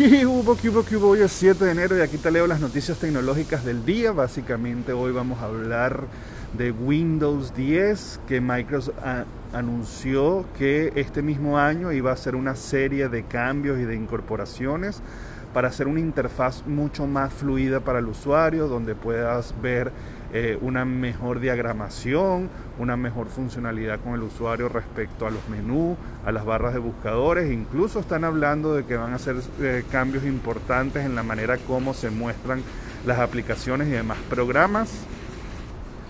¿Qué hubo, qué hubo, hubo? Hoy es 7 de enero y aquí te leo las noticias tecnológicas del día. Básicamente hoy vamos a hablar de Windows 10 que Microsoft anunció que este mismo año iba a hacer una serie de cambios y de incorporaciones para hacer una interfaz mucho más fluida para el usuario, donde puedas ver eh, una mejor diagramación, una mejor funcionalidad con el usuario respecto a los menús, a las barras de buscadores. Incluso están hablando de que van a hacer eh, cambios importantes en la manera como se muestran las aplicaciones y demás programas.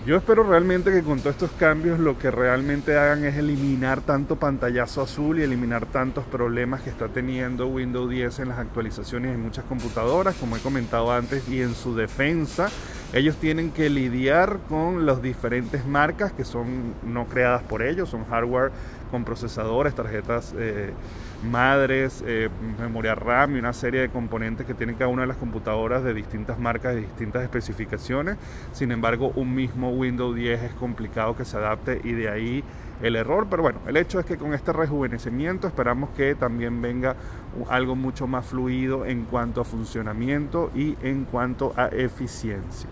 Yo espero realmente que con todos estos cambios lo que realmente hagan es eliminar tanto pantallazo azul y eliminar tantos problemas que está teniendo Windows 10 en las actualizaciones en muchas computadoras, como he comentado antes, y en su defensa. Ellos tienen que lidiar con las diferentes marcas que son no creadas por ellos, son hardware con procesadores, tarjetas eh, madres, eh, memoria RAM y una serie de componentes que tienen cada una de las computadoras de distintas marcas, de distintas especificaciones. Sin embargo, un mismo Windows 10 es complicado que se adapte y de ahí el error. Pero bueno, el hecho es que con este rejuvenecimiento esperamos que también venga algo mucho más fluido en cuanto a funcionamiento y en cuanto a eficiencia.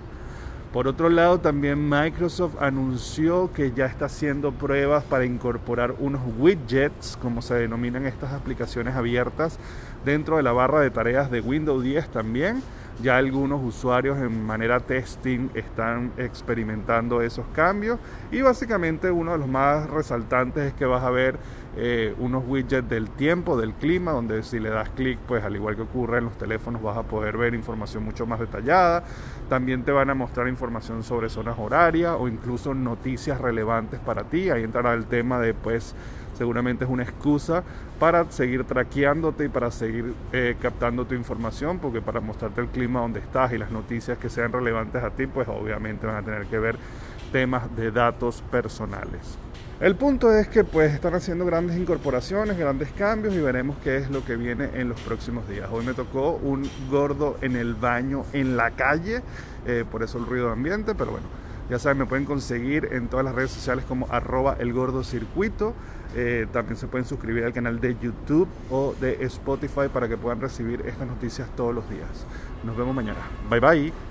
Por otro lado, también Microsoft anunció que ya está haciendo pruebas para incorporar unos widgets, como se denominan estas aplicaciones abiertas, dentro de la barra de tareas de Windows 10 también. Ya algunos usuarios en manera testing están experimentando esos cambios y básicamente uno de los más resaltantes es que vas a ver eh, unos widgets del tiempo, del clima, donde si le das clic, pues al igual que ocurre en los teléfonos, vas a poder ver información mucho más detallada. También te van a mostrar información sobre zonas horarias o incluso noticias relevantes para ti. Ahí entrará el tema de pues seguramente es una excusa para seguir traqueándote y para seguir eh, captando tu información, porque para mostrarte el clima donde estás y las noticias que sean relevantes a ti, pues obviamente van a tener que ver temas de datos personales. El punto es que pues están haciendo grandes incorporaciones, grandes cambios y veremos qué es lo que viene en los próximos días. Hoy me tocó un gordo en el baño en la calle, eh, por eso el ruido de ambiente, pero bueno, ya saben, me pueden conseguir en todas las redes sociales como arroba el gordo circuito. Eh, también se pueden suscribir al canal de YouTube o de Spotify para que puedan recibir estas noticias todos los días. Nos vemos mañana. Bye bye.